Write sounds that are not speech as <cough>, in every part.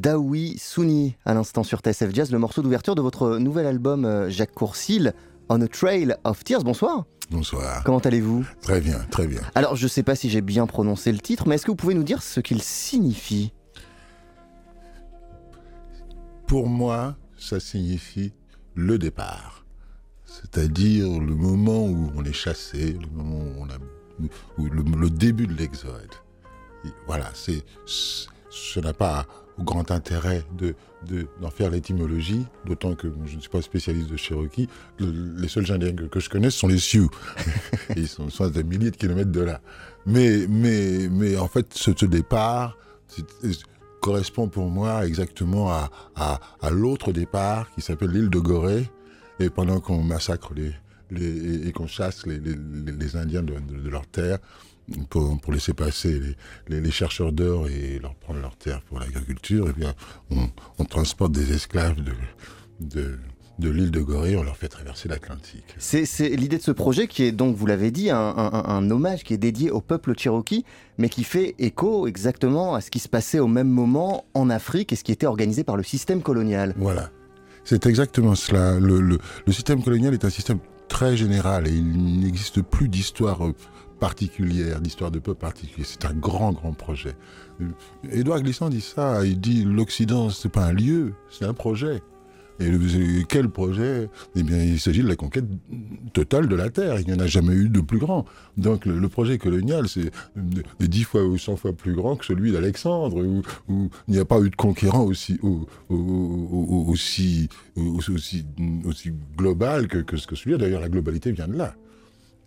Daoui Souni à l'instant sur TSF Jazz, le morceau d'ouverture de votre nouvel album euh, Jacques Courcil, On a Trail of Tears. Bonsoir. Bonsoir. Comment allez-vous? Très bien, très bien. Alors, je ne sais pas si j'ai bien prononcé le titre, mais est-ce que vous pouvez nous dire ce qu'il signifie? Pour moi, ça signifie le départ. C'est-à-dire le moment où on est chassé, le moment où on a le, début de l'exode. Voilà, c'est ce n'a pas au grand intérêt de d'en faire l'étymologie, d'autant que je ne suis pas spécialiste de Cherokee. les seuls Indiens que, je connaisse sont les Sioux. <laughs> ils sont, sont, à des milliers de kilomètres de là. Mais, mais, mais en fait, ce, départ correspond pour moi exactement à, à, l'autre départ qui s'appelle l'île de Gorée. Et pendant qu'on massacre les, les et qu'on chasse les, les, Indiens de, de, de leur terre, pour, pour, laisser passer les, les, chercheurs d'or et leur prendre leur terre pour l'agriculture, et eh bien, on, on, transporte des esclaves de, de, de l'île de Gorée, on leur fait traverser l'Atlantique. C'est l'idée de ce projet qui est donc, vous l'avez dit, un, un, un, hommage qui est dédié au peuple cherokee, mais qui fait écho exactement à ce qui se passait au même moment en Afrique et ce qui était organisé par le système colonial. Voilà, c'est exactement cela. Le, le, le système colonial est un système très général et il n'existe plus d'histoire particulière, d'histoire de peuple particulier. C'est un grand, grand projet. Édouard Glissant dit ça, il dit l'Occident, c'est pas un lieu, c'est un projet. Et quel projet? Eh bien, il s'agit de la conquête totale de la Terre. Il n'y en a jamais eu de plus grand. Donc, le, projet colonial, c'est dix fois ou cent fois plus grand que celui d'Alexandre, où, il n'y a pas eu de conquérant aussi, aussi, aussi, aussi, global que, que, que celui-là. D'ailleurs, la globalité vient de là.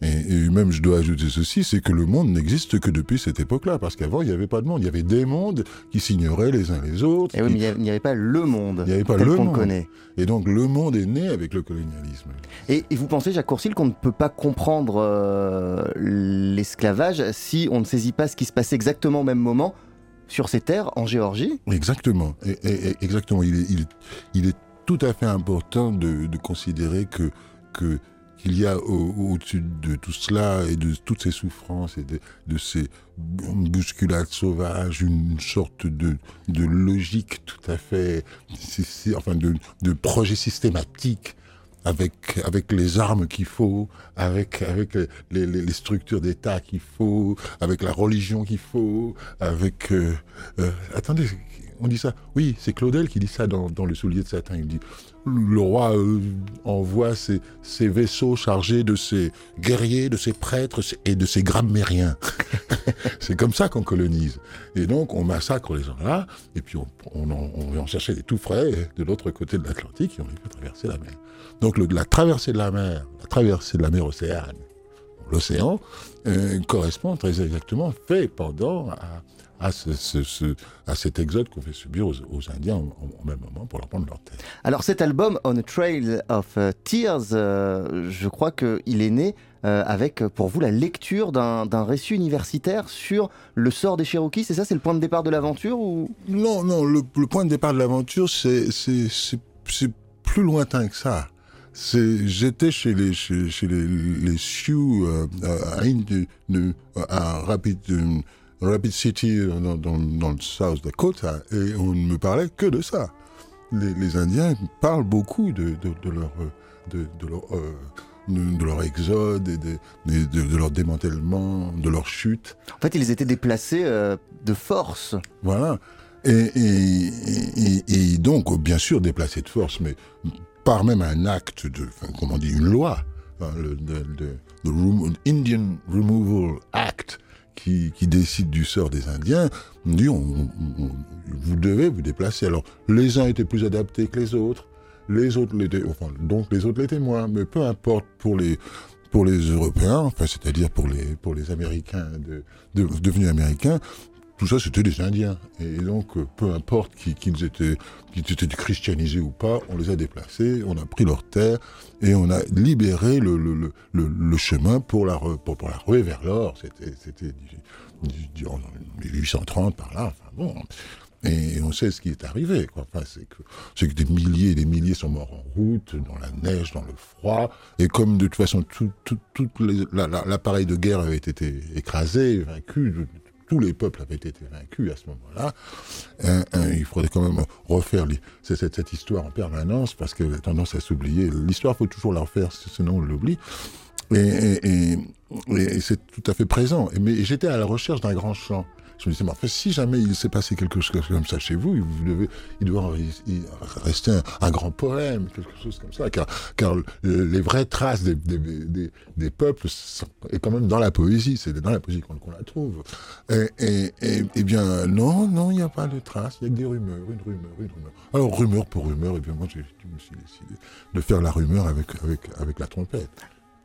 Et, même, je dois ajouter ceci, c'est que le monde n'existe que depuis cette époque-là, parce qu'avant, il n'y avait pas de monde. Il y avait des mondes qui s'ignoraient les uns les autres. Et oui, mais il n'y avait pas le monde. Il n'y avait pas le monde. connaît. Et donc, le monde est né avec le colonialisme. Et, vous pensez, Jacques Courcil, qu'on ne peut pas comprendre euh, l'esclavage si on ne saisit pas ce qui se passait exactement au même moment sur ces terres en Géorgie? Exactement. Et, exactement. Il est, il, il est, tout à fait important de, de considérer que, que qu'il y a au-dessus de tout cela et de toutes ces souffrances et de, ces bousculades sauvages une sorte de, logique tout à fait, enfin de, projet systématique avec, avec les armes qu'il faut, avec, avec les, structures d'État qu'il faut, avec la religion qu'il faut, avec... Euh, euh, attendez, on dit ça? Oui, c'est Claudel qui dit ça dans, Le soulier de Satan. Il dit le roi euh, envoie ses, vaisseaux chargés de ses guerriers, de ses prêtres et de ses grammairiens. <laughs> c'est comme ça qu'on colonise. Et donc, on massacre les gens là, et puis on, on, vient en chercher des tout frais de l'autre côté de l'Atlantique, et on les fait traverser la mer. Donc, la traversée de la mer, la traversée de la mer Océane, l'océan, euh, correspond très exactement, fait pendant à, à, ce, à cet exode qu'on fait subir aux, Indiens au, même moment pour leur prendre leur tête. Alors cet album, On a Trail of euh, Tears, euh, je crois qu'il est né euh, avec pour vous la lecture d'un récit universitaire sur le sort des Cherokees. C'est ça, c'est le point de départ de l'aventure ou? Non, non, le, point de départ de l'aventure, c'est plus lointain que ça. J'étais chez les, chez, les, les Sioux à, à, Rapid, Rapid City, dans, dans, le South Dakota, et on ne me parlait que de ça. Les, Indiens parlent beaucoup de, de, leur, de, leur, euh, de, leur exode, et de, leur démantèlement, de leur chute. En fait, ils étaient déplacés euh, de force. Voilà. Et, et, et, donc, bien sûr, déplacés de force, mais par même un acte de, comment on dit, une loi, hein, le, Indian Removal Act, qui, décide du sort des Indiens, on dit vous devez vous déplacer. Alors les uns étaient plus adaptés que les autres, les autres l'étaient, enfin donc les autres l'étaient moins, mais peu importe pour les pour les Européens, c'est-à-dire pour les pour les Américains de, devenus Américains, tout ça, c'était des Indiens. Et donc, euh, peu importe qu'ils étaient, étaient christianisés ou pas, on les a déplacés, on a pris leur terre et on a libéré le, le, le, chemin pour la, pour, la ruée vers l'or. C'était en 1830 par là. Enfin bon. Et on sait ce qui est arrivé. Quoi. Enfin, c'est que, que des milliers et des milliers sont morts en route, dans la neige, dans le froid. Et comme de toute façon, tout, tout, tout l'appareil de guerre avait été écrasé, vaincu, tous les peuples avaient été vaincus à ce moment-là. il faudrait quand même refaire cette, histoire en permanence parce qu'elle a tendance à s'oublier. L'histoire, faut toujours la refaire, sinon on l'oublie. Et c'est tout à fait présent. Mais j'étais à la recherche d'un grand champ. Je me disais, mais si jamais il s'est passé quelque chose comme ça chez vous, il doit rester un, grand poème, quelque chose comme ça, car, les vraies traces des, peuples sont quand même dans la poésie, c'est dans la poésie qu'on la trouve. Et, et, bien, non, non, il n'y a pas de traces, il y a que des rumeurs, une rumeur, une rumeur. Alors, rumeur pour rumeur, et bien moi, je me suis décidé de faire la rumeur avec, avec la trompette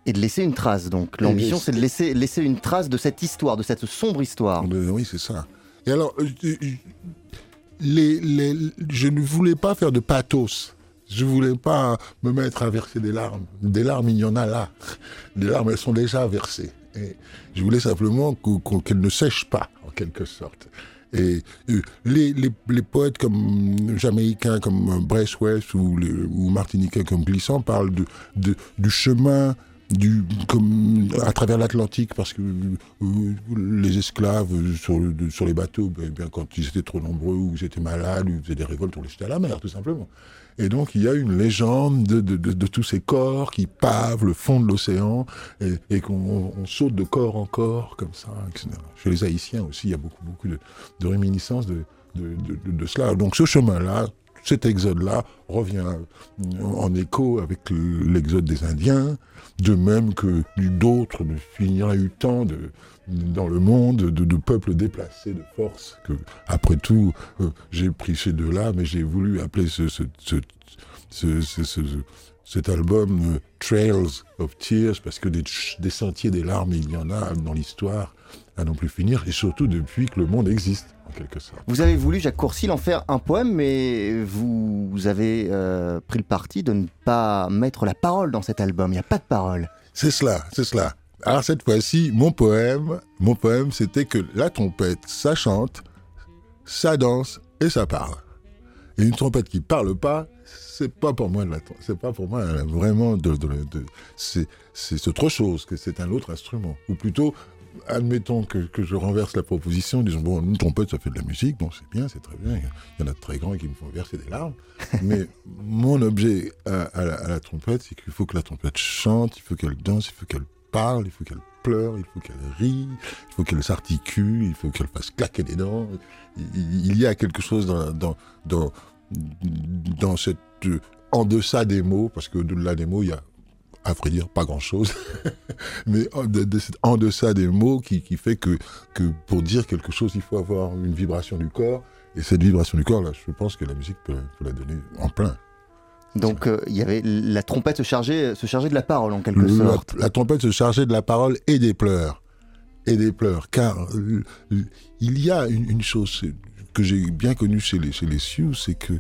et de laisser une trace. Donc l'ambition, c'est de laisser, laisser une trace de cette histoire, de cette sombre histoire. Oui, c'est ça. Et alors, euh, euh, les, les, je ne voulais pas faire de pathos. Je ne voulais pas me mettre à verser des larmes. Des larmes, il y en a là. Des larmes, elles sont déjà versées. Et je voulais simplement qu'elles ne sèchent pas, en quelque sorte. Et euh, les, les, les, poètes comme jamaïcains comme Wells ou, ou martiniquais comme Glissant parlent de, de, du chemin du, comme à travers l'Atlantique, parce que euh, les esclaves sur, sur les bateaux, ben, bien, quand ils étaient trop nombreux ou ils étaient malades ils faisaient des révoltes, on les jetait à la mer, tout simplement. Et donc il y a une légende de, tous ces corps qui pavent le fond de l'océan et, qu'on on saute de corps en corps comme ça. Chez les Haïtiens aussi, il y a beaucoup, beaucoup de, réminiscences de, de, cela. Donc ce chemin-là, cet exode-là revient en écho avec l'exode des Indiens, de même que d'autres, il y en a eu tant de, dans le monde de, peuples déplacés de force que, après tout, euh, j'ai pris ces deux-là, mais j'ai voulu appeler ce, ce, ce, cet album euh, Trails of Tears parce que des, sentiers des larmes, il y en a dans l'histoire à non plus finir, et surtout depuis que le monde existe. En quelque sorte. Vous avez voulu, Jacques Courcil, en faire un poème, mais vous, avez euh, pris le parti de ne pas mettre la parole dans cet album. Il n'y a pas de parole. C'est cela, c'est cela. Alors cette fois-ci, mon poème, mon poème, c'était que la trompette, ça chante, ça danse et ça parle. Et une trompette qui parle pas, c'est pas pour moi c'est pas pour moi vraiment de, de, de c'est autre chose que c'est un autre instrument ou plutôt admettons que, que, je renverse la proposition, disons, bon, une trompette, ça fait de la musique, bon, c'est bien, c'est très bien, il y en a de très grands qui me font verser des larmes, <laughs> mais mon objet à, la, trompette, c'est qu'il faut que la trompette chante, il faut qu'elle danse, il faut qu'elle parle, il faut qu'elle pleure, il faut qu'elle rit, il faut qu'elle s'articule, il faut qu'elle fasse claquer des dents. Il, y a quelque chose dans, dans, dans, dans cette en deçà des mots, parce que au-delà des mots, il y a à vrai dire, pas grand-chose, <laughs> mais en, deçà des mots qui, qui, fait que, que pour dire quelque chose, il faut avoir une vibration du corps. Et cette vibration du corps, là, je pense que la musique peut, la donner en plein. Donc euh, il y avait la trompette se chargeait, se chargeait de la parole en quelque sorte. La, trompette se chargeait de la parole et des pleurs. Et des pleurs. Car il y a une, chose que j'ai bien connue chez les, chez les Sioux, c'est que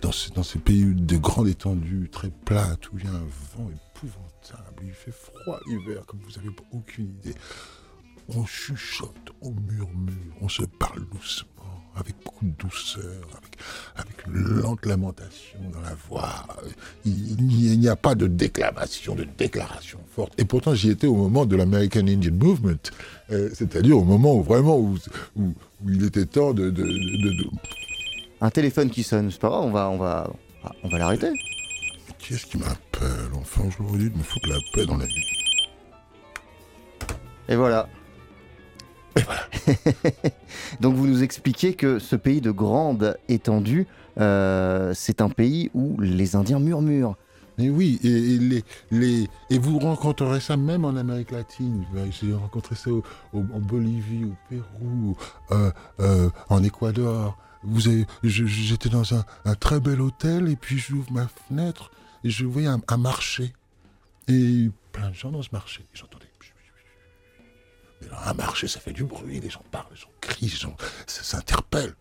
dans, dans ces pays de grande étendue, très plates, où il y a un vent épouvantable, il fait froid l'hiver, comme vous n'avez aucune idée. On chuchote, on murmure, on se parle doucement, avec beaucoup de douceur, avec, une lente lamentation dans la voix. Il, n'y a pas de déclamation, de déclaration forte. Et pourtant, j'y étais au moment de l'American Indian Movement, euh, c'est-à-dire au moment où vraiment où, il était temps de, Un téléphone qui sonne, c'est pas grave, on va, on va, on va l'arrêter. Qui est-ce qui m'appelle Enfin, je vous dis de me foutre la paix dans la vie. Et voilà. Et voilà. <laughs> Donc vous nous expliquez que ce pays de grande étendue, euh, c'est un pays où les Indiens murmurent. Mais oui, et, les, les, et vous rencontrerez ça même en Amérique latine. J'ai rencontré ça en Bolivie, au Pérou, euh, euh, en Équateur. J'étais dans un, un, très bel hôtel et puis j'ouvre ma fenêtre et je voyais un, marché. Et plein de gens dans ce marché. J'entendais. Mais un marché, ça fait du bruit, les gens parlent, les gens crient, les gens s'interpellent.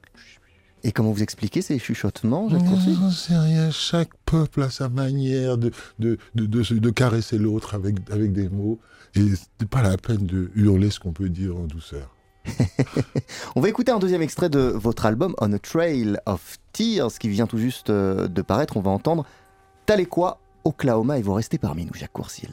Et comment vous expliquez ces chuchotements, Jacques Non, c'est rien. Chaque peuple a sa manière de, de, de, de, caresser l'autre avec, avec des mots. Et c'est pas la peine de hurler ce qu'on peut dire en douceur. <laughs> On va écouter un deuxième extrait de votre album On a Trail of Tears qui vient tout juste euh, de paraître. On va entendre Tahlequah, Oklahoma, et vous restez parmi nous, Jacques Courcil.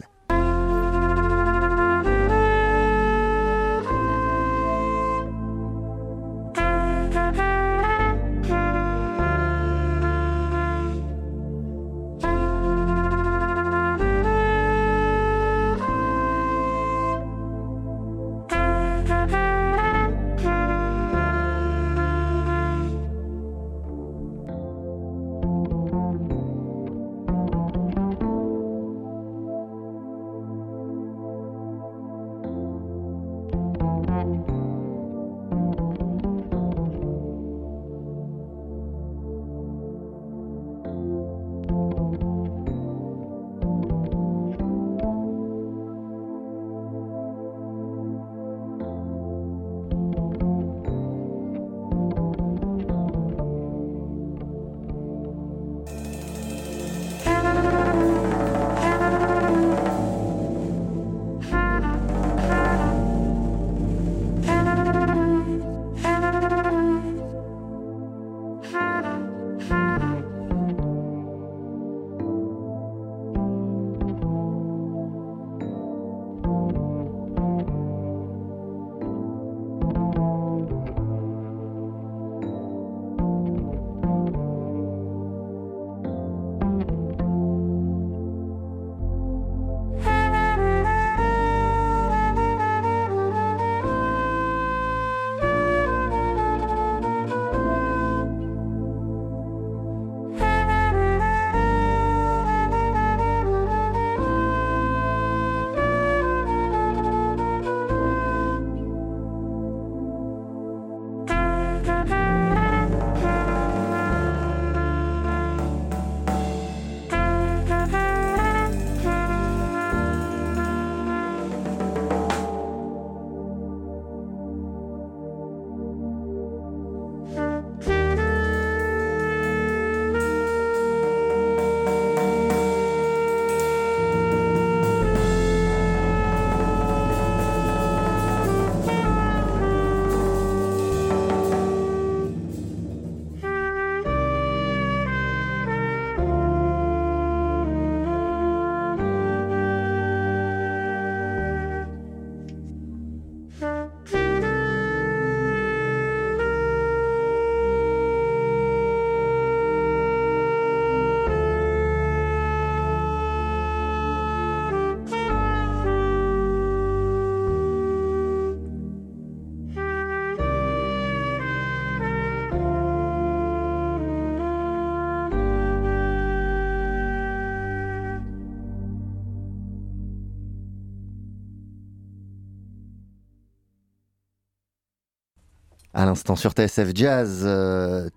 À l'instant sur TSF Jazz, euh,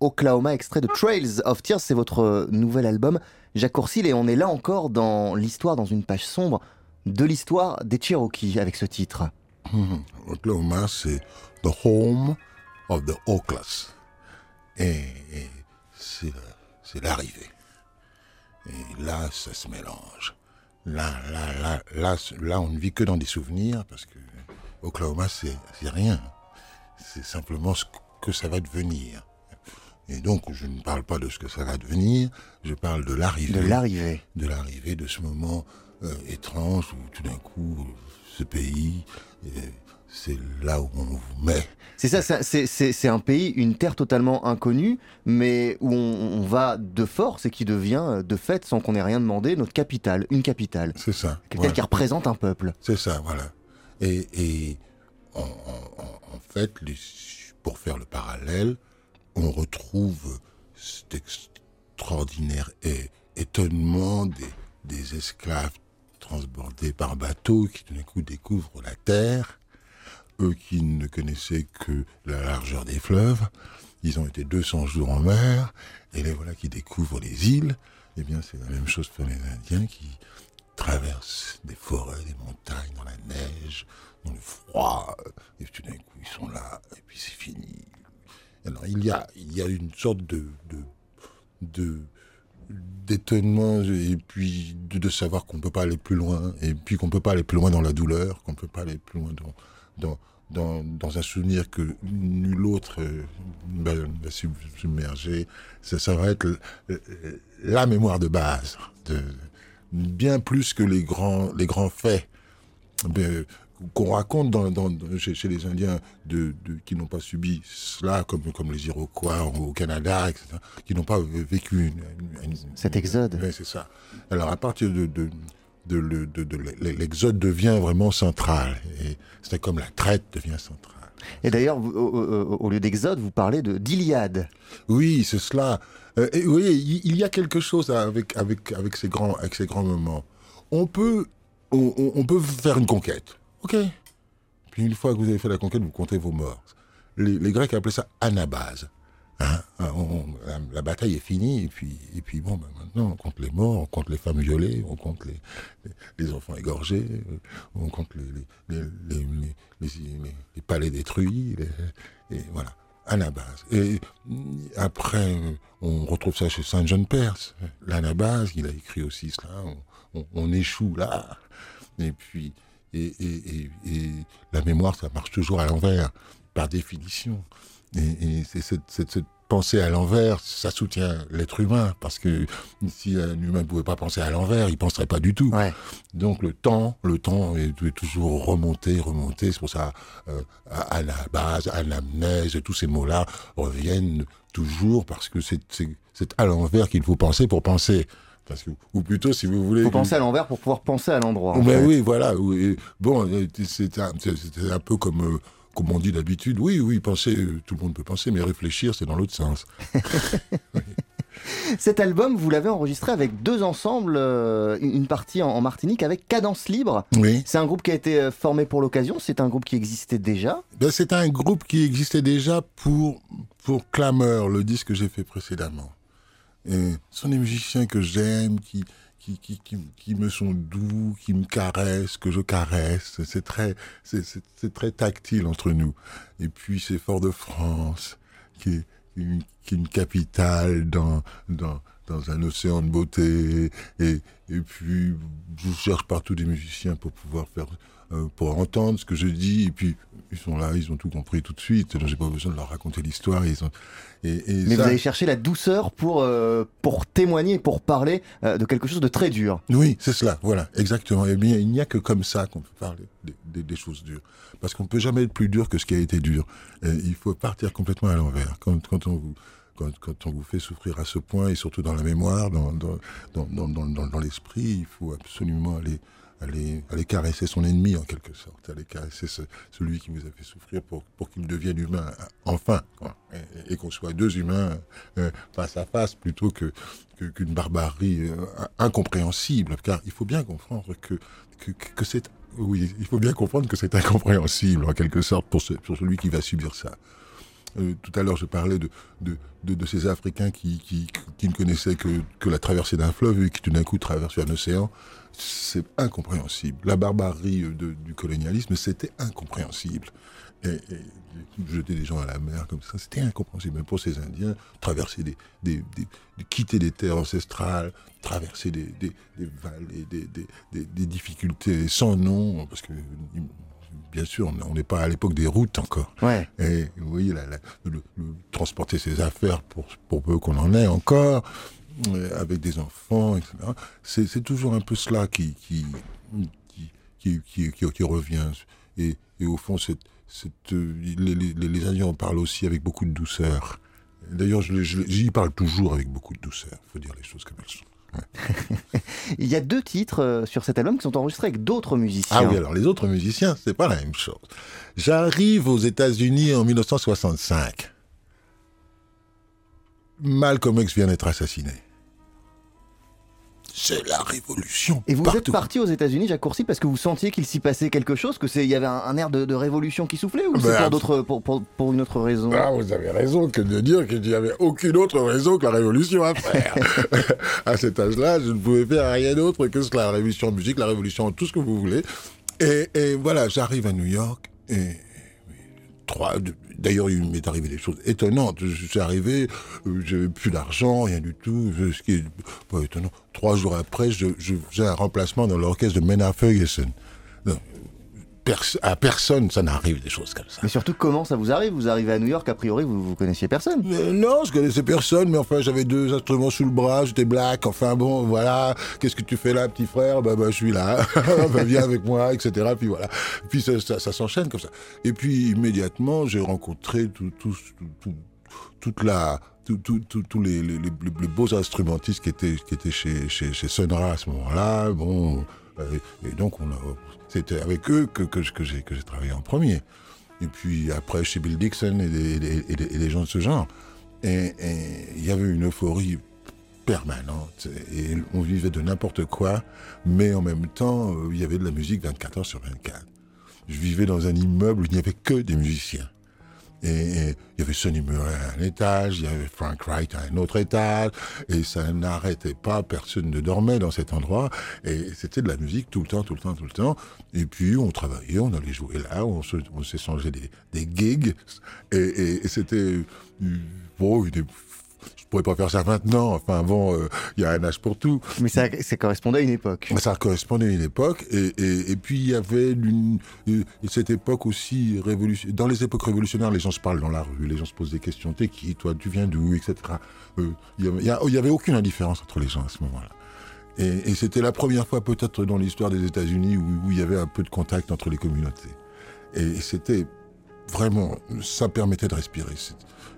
Oklahoma, extrait de Trails of Tears, c'est votre nouvel album. Jacques Courcil, et on est là encore dans l'histoire, dans une page sombre de l'histoire des Cherokees avec ce titre. Oklahoma, c'est the home of the Oklahoma. Et, c'est l'arrivée. Et là, ça se mélange. Là, là, là, là, là, on ne vit que dans des souvenirs parce que Oklahoma, c'est rien c'est simplement ce que ça va devenir. Et donc, je ne parle pas de ce que ça va devenir, je parle de l'arrivée. De l'arrivée. De l'arrivée de ce moment euh, étrange où tout d'un coup, ce pays, euh, c'est là où on vous met. C'est ça, c'est un pays, une terre totalement inconnue, mais où on, va de force et qui devient, de fait, sans qu'on ait rien demandé, notre capitale, une capitale. C'est ça. Quelqu'un qui représente un peuple. C'est ça, voilà. Et, et en, fait, pour faire le parallèle, on retrouve cet extraordinaire étonnement des, esclaves transbordés par bateau qui d'un coup découvrent la terre, eux qui ne connaissaient que la largeur des fleuves, ils ont été 200 jours en mer, et les voilà qui découvrent les îles, eh bien c'est la même chose pour les Indiens qui traversent des forêts, des montagnes, dans la neige, dans le froid, et tout d'un coup ils sont là, et puis c'est fini. Alors il y a, il y a une sorte de, de, d'étonnement et puis de, savoir qu'on ne peut pas aller plus loin, et puis qu'on ne peut pas aller plus loin dans la douleur, qu'on ne peut pas aller plus loin dans, dans, dans, un souvenir que nul autre euh, va, submerger. Ça, ça, va être la mémoire de base, de, bien plus que les grands, les grands faits qu'on raconte dans, chez, les Indiens de, qui n'ont pas subi cela, comme, comme les Iroquois au Canada, etc., qui n'ont pas vécu cet exode. Oui, c'est ça. Alors à partir de, de l'exode devient vraiment central. Et c'est comme la traite devient centrale. Et d'ailleurs, au, lieu d'exode, vous parlez de d'Iliade. Oui, c'est cela. Euh, et, oui, il y a quelque chose avec, avec, avec, ces, grands, avec ces grands moments. On peut, on, on peut faire une conquête. Ok. Puis une fois que vous avez fait la conquête, vous comptez vos morts. Les, Grecs appelaient ça anabase. Hein ah, la, bataille est finie, et puis, et puis bon, ben maintenant, on compte les morts, on compte les femmes violées, on compte les, enfants égorgés, euh, on compte les, les palais détruits, et voilà, anabase. Et après, on retrouve ça chez Saint John Perse, l'anabase, il a écrit aussi cela, on, on échoue là, et puis et, la mémoire, ça marche toujours à l'envers, par définition. Et, c'est cette, pensée à l'envers, ça soutient l'être humain, parce que si un humain ne pouvait pas penser à l'envers, il ne penserait pas du tout. Donc le temps, le temps est, toujours remonté, remonté. C'est pour ça, euh, à, la base, à l'amnèse, tous ces mots-là reviennent toujours, parce que c'est à l'envers qu'il faut penser pour penser ou plutôt, si vous voulez. Il faut penser à l'envers pour pouvoir penser à l'endroit. Ben oui, voilà. bon, euh, c'est un, un, peu comme, euh, comme on dit d'habitude. Oui, oui, penser, euh, tout le monde peut penser, mais réfléchir, c'est dans l'autre sens. <laughs> Cet album, vous l'avez enregistré avec deux ensembles, une partie en, Martinique avec Cadence Libre. Oui. C'est un groupe qui a été formé pour l'occasion, c'est un groupe qui existait déjà ben, C'est un groupe qui existait déjà pour, pour Clameur, le disque que j'ai fait précédemment. Ce sont des musiciens que j'aime, qui, qui, qui, qui, me sont doux, qui me caressent, que je caresse. C'est très, c'est, très tactile entre nous. Et puis c'est Fort-de-France, qui est une, qui est une capitale dans, dans, dans un océan de beauté. Et, et puis je cherche partout des musiciens pour pouvoir faire euh, pour entendre ce que je dis. Et puis, ils sont là, ils ont tout compris tout de suite. Donc, j'ai pas besoin de leur raconter l'histoire. Ils ont... et, Mais vous avez cherché la douceur pour, euh, pour témoigner, pour parler euh, de quelque chose de très dur. Oui, c'est cela. Voilà, exactement. Et bien, il n'y a que comme ça qu'on peut parler des, des, choses dures. Parce qu'on ne peut jamais être plus dur que ce qui a été dur. il faut partir complètement à l'envers. Quand, quand on vous quand, on vous fait souffrir à ce point, et surtout dans la mémoire, dans, dans, dans, dans, l'esprit, il faut absolument aller aller, aller caresser son ennemi en quelque sorte, aller caresser celui qui vous a fait souffrir pour, pour qu'il devienne humain enfin, et, qu'on soit deux humains euh, face à face plutôt que qu'une barbarie euh, incompréhensible, car il faut bien comprendre que, que, que c'est oui, il faut bien comprendre que c'est incompréhensible, en quelque sorte, pour, pour celui qui va subir ça. Euh, tout à l'heure, je parlais de, de, de, ces Africains qui, qui, qui, ne connaissaient que, que la traversée d'un fleuve et qui tout d'un coup traversent un océan. C'est incompréhensible. La barbarie du colonialisme, c'était incompréhensible. Et, jeter des gens à la mer comme ça, c'était incompréhensible. Même pour ces Indiens, traverser des, des, quitter des terres ancestrales, traverser des, des, des vallées, des, des, difficultés sans nom, parce que bien sûr, on n'est pas à l'époque des routes encore. Ouais. Et vous voyez, le, transporter ses affaires pour, pour peu qu'on en ait encore, euh, avec des enfants, etc. C'est toujours un peu cela qui, qui, qui, qui, qui revient. Et, et, au fond, cette, cette, euh, les, les, les, Indiens en parlent aussi avec beaucoup de douceur. D'ailleurs, j'y parle toujours avec beaucoup de douceur. Il faut dire les choses comme elles sont. <laughs> Il y a deux titres euh, sur cet album qui sont enregistrés avec d'autres musiciens. Ah oui, alors les autres musiciens, c'est pas la même chose. J'arrive aux États-Unis en 1965. Malcolm X vient d'être assassiné c'est la révolution. Et vous êtes parti aux États-Unis, Jacques Courcy, parce que vous sentiez qu'il s'y passait quelque chose, que c'est il y avait un, air de, révolution qui soufflait, ou c'est ben, pour, pour, pour, une autre raison? Ah, Vous avez raison que de dire qu'il n'y avait aucune autre raison que la révolution à faire. <laughs> <laughs> à cet âge-là, je ne pouvais faire rien d'autre que la révolution de musique, la révolution, tout ce que vous voulez. Et, et voilà, j'arrive à New York et D'ailleurs, il m'est arrivé des choses étonnantes. Je suis arrivé, euh, j'avais plus d'argent, rien du tout. Ce qui est pas étonnant. Trois jours après, je, faisais un remplacement dans l'orchestre de Mena Ferguson à personne, ça n'arrive des choses comme ça. Mais surtout, comment ça vous arrive? Vous arrivez à New York, a priori, vous, vous connaissiez personne euh, Non, je connaissais personne, mais enfin, j'avais deux instruments sous le bras, j'étais black, enfin bon, voilà, qu'est-ce que tu fais là, petit frère? Bah, bah je suis là, <laughs> bah, viens <laughs> avec moi, etc. Puis voilà. Puis ça, ça, s'enchaîne comme ça. Et puis, immédiatement, j'ai rencontré tout, tout, tout, toute la tous les, les, les, beaux instrumentistes qui étaient, qui étaient chez, chez, chez Sonra à ce moment-là. Bon, euh, et donc on a, c'était avec eux que, que, que j'ai travaillé en premier. Et puis après, chez Bill Dixon et des, gens de ce genre. Et il y avait une euphorie permanente. Et on vivait de n'importe quoi, mais en même temps, euh, il y avait de la musique 24 heures sur 24. Je vivais dans un immeuble où il n'y avait que des musiciens. Et, il y avait Sonny Murray à un étage, il y avait Frank Wright à un autre étage, et ça n'arrêtait pas, personne ne dormait dans cet endroit, et c'était de la musique tout le temps, tout le temps, tout le temps. Et puis on travaillait, on allait jouer là, on s'échangeait des, des gigs, et, c'était bon, une, pourrais pas faire ça maintenant. Enfin bon, euh, il y a un âge pour tout. Mais ça, ça correspondait à une époque. Ça correspondait à une époque. Et, et, et puis il y avait une, euh, cette époque aussi révolutionnaire. Dans les époques révolutionnaires, les gens se parlent dans la rue, les gens se posent des questions. T'es qui Toi, tu viens d'où Etc. Euh, il n'y avait, avait aucune indifférence entre les gens à ce moment-là. Et, et c'était la première fois peut-être dans l'histoire des États-Unis où, où il y avait un peu de contact entre les communautés. Et c'était vraiment, ça permettait de respirer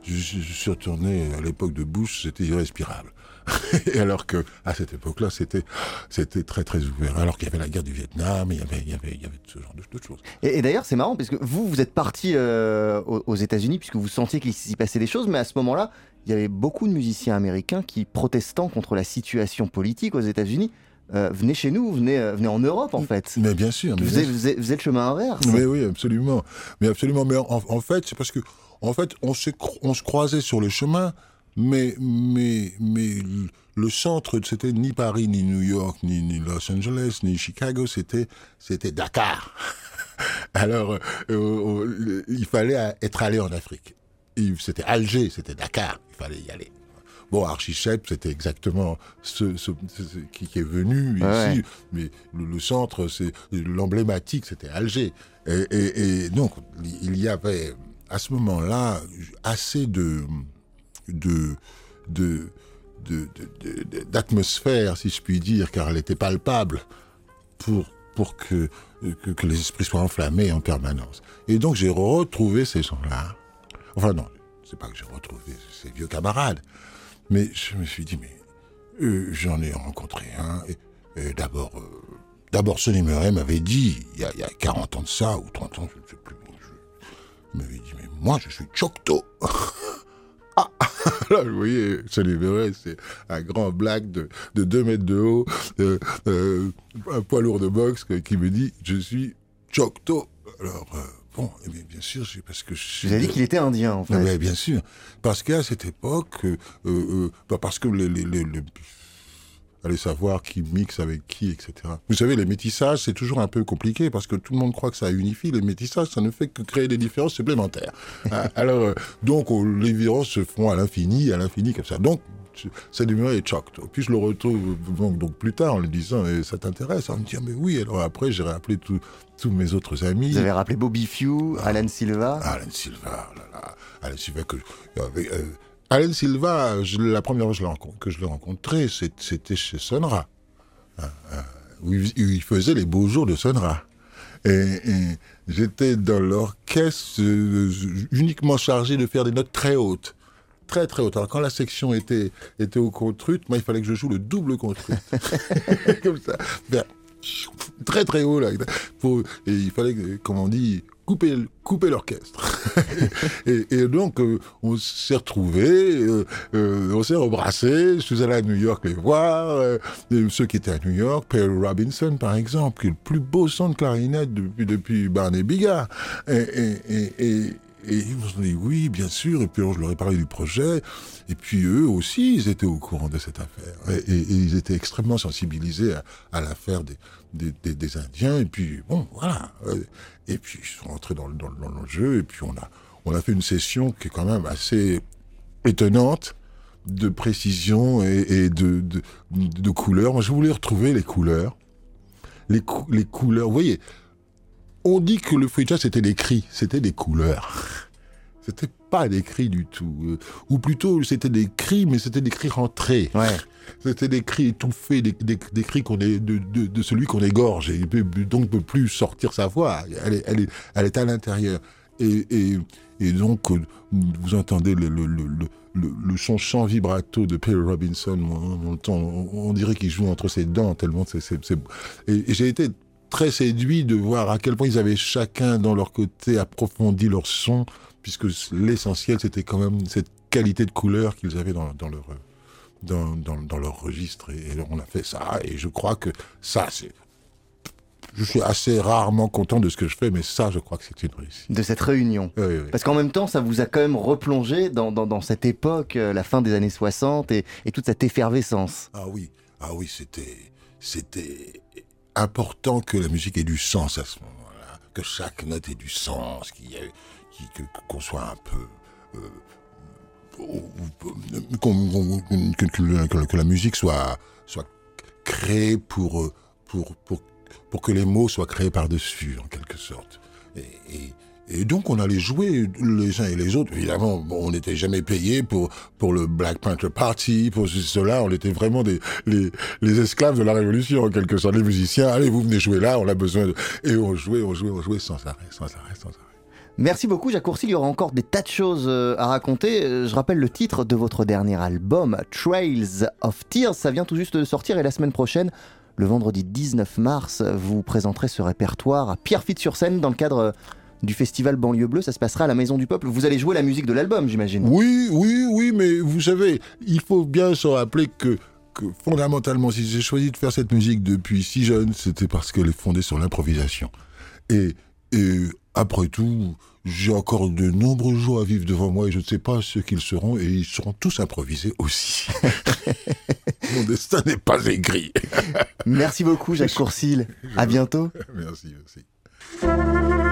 je, suis retourné à l'époque de Bush, c'était irrespirable. <laughs> et alors que à cette époque-là, c'était c'était très très ouvert. Alors qu'il y avait la guerre du Vietnam, il y avait il y avait il y avait ce genre de, choses. Et, d'ailleurs, c'est marrant parce que vous vous êtes parti euh, aux, États-Unis puisque vous sentiez qu'il s'y passait des choses, mais à ce moment-là, il y avait beaucoup de musiciens américains qui protestant contre la situation politique aux États-Unis. Euh, venez chez nous, venez, euh, venez en Europe en fait. Mais bien sûr. vous, êtes, le chemin inverse. Mais oui, absolument. Mais absolument. Mais en fait, c'est parce que en fait, on se, on se croisait sur le chemin, mais, mais, mais le centre, c'était ni Paris, ni New York, ni, Los Angeles, ni Chicago, c'était, c'était Dakar. <laughs> Alors, euh, il fallait être allé en Afrique. C'était Alger, c'était Dakar, il fallait y aller. Bon, Archichep, c'était exactement ce, qui, est venu ici, mais le, centre, c'est l'emblématique, c'était Alger. Et, et, donc, il y avait à ce moment-là assez de, de, de, d'atmosphère, si je puis dire, car elle était palpable, pour, pour que, que, les esprits soient enflammés en permanence. Et donc j'ai retrouvé ces gens-là. Enfin non, c'est pas que j'ai retrouvé ces vieux camarades, mais je me suis dit, mais euh, j'en ai rencontré un. Et, d'abord, euh, d'abord Sonny Murray m'avait dit, il y, a, il y, a, 40 ans de ça, ou 30 ans, je ne sais plus, il m'avait dit, mais moi, je suis Choctaw. <laughs> ah, <laughs> voilà, vous voyez, ce numéro, c'est un grand black de, de 2 mètres de haut, euh, un poids lourd de boxe qui me dit Je suis Chocto. Alors, bon, eh bien, bien sûr, c'est parce que je Vous avez dit qu'il était indien, en fait. Ah, mais bien sûr. Parce qu'à cette époque, euh, euh, bah, parce que les, les, les, les- allez savoir qui mixe avec qui, etc. Vous savez, les métissages, c'est toujours un peu compliqué parce que tout le monde croit que ça unifie. Les métissages, ça ne fait que créer des différences supplémentaires. <laughs> Ah, Alors, euh, donc, les différences se font à l'infini, à l'infini, comme ça. Donc, ce numéro est choc. Puis je le retrouve donc, donc plus tard en lui disant, Eh, ça t'intéresse On me dit, Ah, mais oui. Alors après, j'ai rappelé tous mes autres amis. Vous avez rappelé Bobby Few, Alan Silva. Alan Silva, oh là là, Alan Silva que avec, euh, Alan Silva, je- la première fois que je l'ai rencontré- c'était chez Sonra, hein, hein, où, il, où il faisait les beaux jours de Sonra. Et, et j'étais dans l'orchestre euh, uniquement chargé de faire des notes très hautes. Très très hautes. Alors quand la section était, était au contrut, moi il fallait que je joue le double contrut. <laughs> <laughs> Comme ça. Très très haut là. Pour- et il fallait, comme on dit, couper, couper l'orchestre. <laughs> et, et donc euh, on s'est retrouvés, euh, euh, on s'est rebrassés. Je suis allé à New York les voir. ceux qui étaient à New York, Perry Robinson par exemple, qui est le plus beau son de clarinette depuis, depuis Barney Bigard. Et, et, et, ils m'ont dit oui, bien sûr. Et puis je leur ai parlé du projet. Et puis eux aussi, ils étaient au courant de cette affaire. Et, ils étaient extrêmement sensibilisés à, l'affaire des, des, Indiens. Et puis bon, voilà. Et puis ils sont rentrés dans, dans, dans le jeu. Et puis on a, on a fait une session qui est quand même assez étonnante de précision et, et de, de, de couleurs. Moi, je voulais retrouver les couleurs. Les, cou- les couleurs. Vous voyez, on dit que le free jazz, c'était des cris, c'était des couleurs. C'était pas des cris du tout. Euh, Ou plutôt, c'était des cris, mais c'était des cris rentrés. Ouais. C'était des cris étouffés, des, des- des cris qu'on est, de, de- de celui qu'on égorge. Et donc ne peut plus sortir sa voix. Elle est, elle est, elle est à l'intérieur. Et, et, et donc, euh, vous entendez le, le, le, le, le- le son chant vibrato de Perry Robinson. On, dirait qu'il joue entre ses dents, tellement c'est- Et, et j'ai été très séduit de voir à quel point ils avaient chacun dans leur côté approfondi leur son, puisque l'essentiel c'était quand même cette qualité de couleur qu'ils avaient dans, dans leur dans, dans, dans leur registre. Et, on a fait ça, et je crois que ça, c'est. Je suis assez rarement content de ce que je fais, mais ça, je crois que c'est une réussite. De cette réunion. Oui, oui. Parce qu'en même temps, ça vous a quand même replongé dans, dans, dans cette époque, euh, la fin des années 60 et, et toute cette effervescence. Ah oui, ah oui, c'était, c'était important que la musique ait du sens à ce moment-là, que chaque note ait du sens, qu'on soit un peu, euh, que, la musique soit, créée pour, que les mots soient créés par-dessus, en quelque sorte. Et donc on allait jouer les uns et les autres. Évidemment, on n'était jamais payé pour, pour le Black Panther Party, pour cela. On était vraiment des, les, esclaves de la Révolution, en quelque sorte. Les musiciens, allez, vous venez jouer là, on a besoin. Et on jouait, on jouait, on jouait sans arrêt, sans arrêt, sans arrêt. Merci beaucoup, Jacques Courcy. Il y aura encore des tas de choses euh, à raconter. Euh, Je rappelle le titre de votre dernier album, Trails of Tears. Ça vient tout juste de sortir et la semaine prochaine, le vendredi 19 mars, vous présenterez ce répertoire à Pierrefitte-sur-Seine dans le cadre du festival Banlieue Bleue. Ça se passera à la Maison du Peuple. Vous allez jouer la musique de l'album, j'imagine. Oui, oui, oui, mais vous savez, il faut bien se rappeler que, que fondamentalement, si j'ai choisi de faire cette musique depuis si jeune, c'était parce qu'elle est fondée sur l'improvisation. Et, et après tout, j'ai encore de nombreux jours à vivre devant moi et je ne sais pas ce qu'ils seront et ils seront tous improvisés aussi. <laughs> Mon destin n'est pas écrit. Merci beaucoup, Jacques Courcil. À bientôt. <laughs> merci, merci.